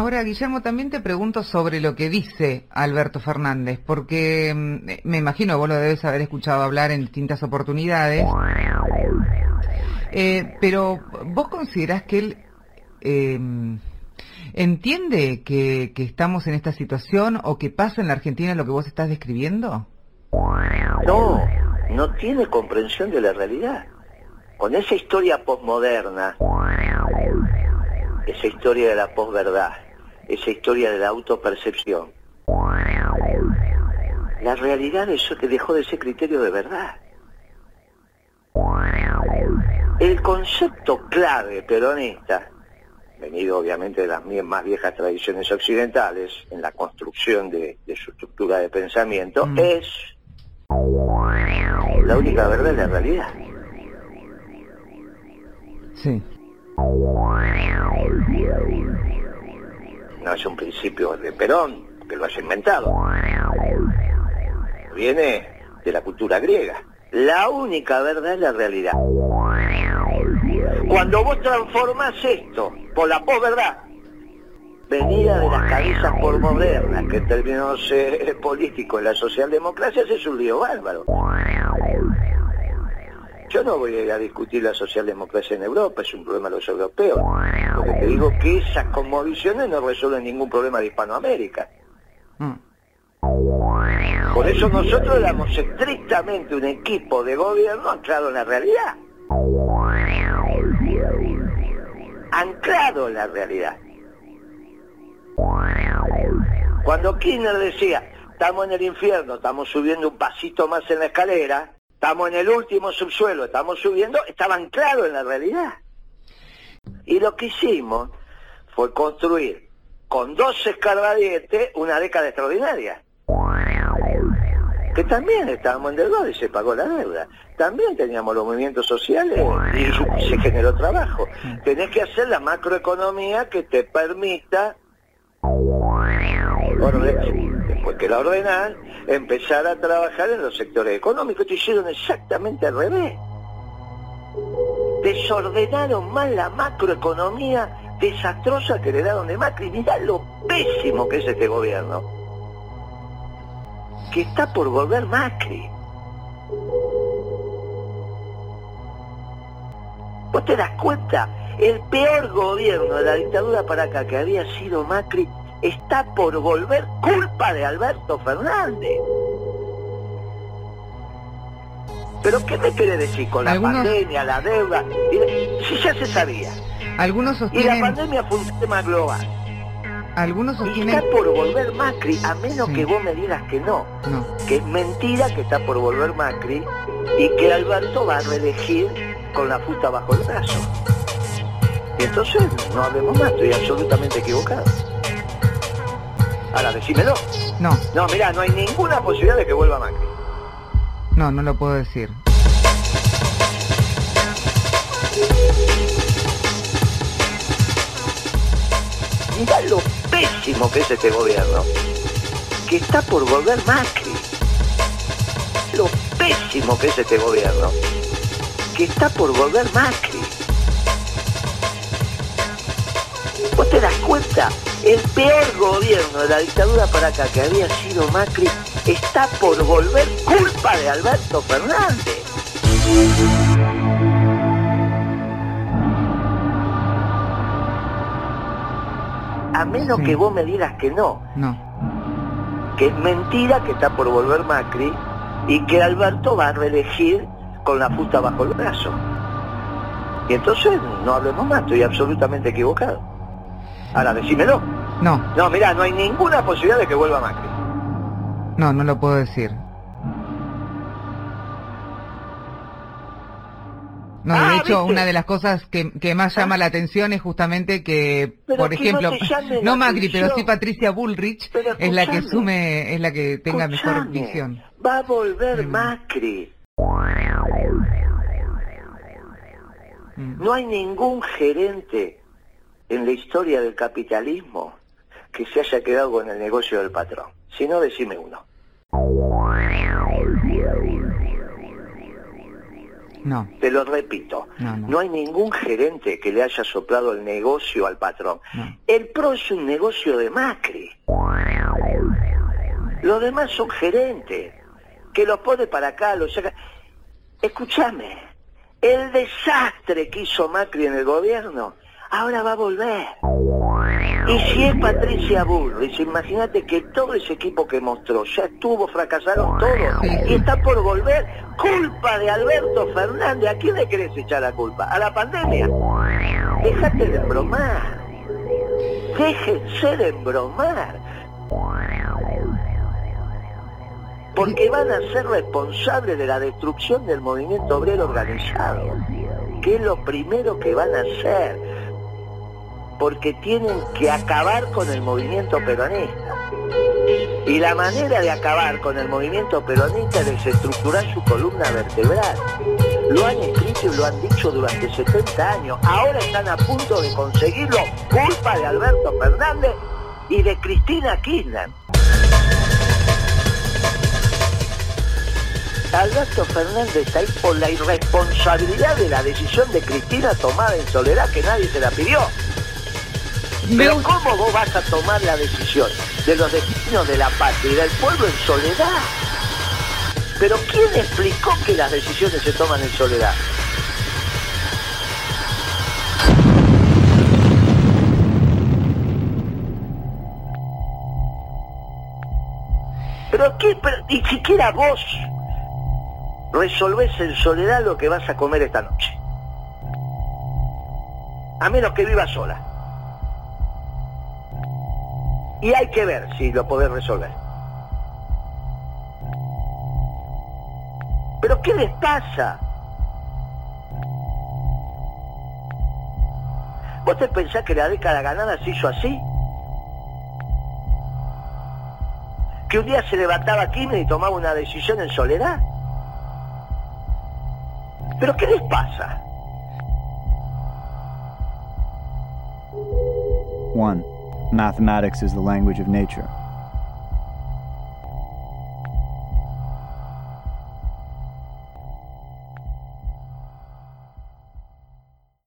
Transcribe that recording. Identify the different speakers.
Speaker 1: Ahora, Guillermo, también te pregunto sobre lo que dice Alberto Fernández, porque mm, me imagino vos lo debes haber escuchado hablar en distintas oportunidades, eh, pero vos considerás que él eh, entiende que, que estamos en esta situación o que pasa en la Argentina lo que vos estás describiendo?
Speaker 2: No, no tiene comprensión de la realidad. Con esa historia posmoderna, esa historia de la posverdad, esa historia de la autopercepción, la realidad eso que dejó de ser criterio de verdad. El concepto clave peronista, venido obviamente de las más viejas tradiciones occidentales en la construcción de, su estructura de pensamiento, mm. es la única verdad es la realidad.
Speaker 1: Sí.
Speaker 2: No es un principio de Perón, que lo haya inventado. Viene de la cultura griega. La única verdad es la realidad. Cuando vos transformás esto por la posverdad, venida de las cabezas por modernas, que en términos eh, políticos la socialdemocracia es un lío bárbaro. Yo no voy a discutir la socialdemocracia en Europa, es un problema de los europeos. Te digo que esas conmovisiones no resuelven ningún problema de Hispanoamérica. Mm. Por eso nosotros éramos estrictamente un equipo de gobierno anclado en la realidad. Anclado en la realidad. Cuando Kirchner decía, estamos en el infierno, estamos subiendo un pasito más en la escalera, estamos en el último subsuelo, estamos subiendo, estaban claros en la realidad. Y lo que hicimos fue construir con dos escarbadientes una década extraordinaria. Que también estábamos en y se pagó la deuda. También teníamos los movimientos sociales y se generó trabajo. Tenés que hacer la macroeconomía que te permita después que la ordenan, empezar a trabajar en los sectores económicos. Te hicieron exactamente al revés. Desordenaron más la macroeconomía desastrosa que le daron de Macri. Mirá lo pésimo que es este gobierno. Que está por volver Macri. ¿Vos te das cuenta? El peor gobierno de la dictadura para que había sido Macri está por volver culpa de Alberto Fernández. ¿Pero qué me quiere decir con la pandemia, la deuda? Si ya se sabía.
Speaker 1: Algunos sostienen...
Speaker 2: Y la pandemia fue un tema global.
Speaker 1: Algunos sostienen...
Speaker 2: está por volver Macri, a menos que vos me digas que no.
Speaker 1: No.
Speaker 2: Que es mentira que está por volver Macri y que Alberto va a reelegir con la fusta bajo el brazo. Y entonces no hablemos más, estoy absolutamente equivocado. Ahora, decímelo.
Speaker 1: No.
Speaker 2: No, mira, no hay ninguna posibilidad de que vuelva Macri.
Speaker 1: No, no lo puedo decir.
Speaker 2: Mirá lo pésimo que es este gobierno. Que está por volver Macri. Lo pésimo que es este gobierno. Que está por volver Macri. ¿Vos te das cuenta? El peor gobierno de la dictadura para acá que había sido Macri está por volver culpa de Alberto Fernández. A menos que vos me digas que no.
Speaker 1: No.
Speaker 2: Que es mentira que está por volver Macri y que Alberto va a reelegir con la fusta bajo el brazo. Y entonces no hablemos más, estoy absolutamente equivocado. Ahora, decímelo.
Speaker 1: No.
Speaker 2: No, mira, no hay ninguna posibilidad de que vuelva Macri.
Speaker 1: No, no lo puedo decir. No, de ah, hecho, una de las cosas que, que más llama la atención es justamente que, por ejemplo, no, Macri, pero sí Patricia Bullrich es la que asume, es la que tenga mejor visión.
Speaker 2: Va a volver Macri. Mm. No hay ningún gerente en la historia del capitalismo que se haya quedado con el negocio del patrón. Si no, decime uno. No. Te lo repito. No, hay ningún gerente que le haya soplado el negocio al patrón. El PRO es un negocio de Macri. Los demás son gerentes. Que los pone para acá, los saca. Escúchame. El desastre que hizo Macri en el gobierno, ahora va a volver. Y si es Patricia Bullrich, imagínate que todo ese equipo que mostró ya estuvo, fracasaron todos y está por volver culpa de Alberto Fernández. ¿A quién le querés echar la culpa? ¿A la pandemia? Déjate de embromar. Déjense de embromar. Porque van a ser responsables de la destrucción del movimiento obrero organizado. Que es lo primero que van a hacer porque tienen que acabar con el movimiento peronista. Y la manera de acabar con el movimiento peronista es desestructurar su columna vertebral. Lo han escrito y lo han dicho durante 70 años. Ahora están a punto de conseguirlo, culpa de Alberto Fernández y de Cristina Kirchner. Alberto Fernández está ahí por la irresponsabilidad de la decisión de Cristina tomada en soledad que nadie se la pidió. Pero ¿cómo vos vas a tomar la decisión de los destinos de la patria y del pueblo en soledad? Pero ¿quién explicó que las decisiones se toman en soledad? ¿Pero qué? ni siquiera vos resolvés en soledad lo que vas a comer esta noche. A menos que vivas sola. Y hay que ver si lo podés resolver. ¿Pero qué les pasa? ¿Vos te pensás que la década ganada se hizo así? ¿Que un día se levantaba Kirchner y tomaba una decisión en soledad? ¿Pero qué les pasa?
Speaker 3: One. Mathematics is the language of nature.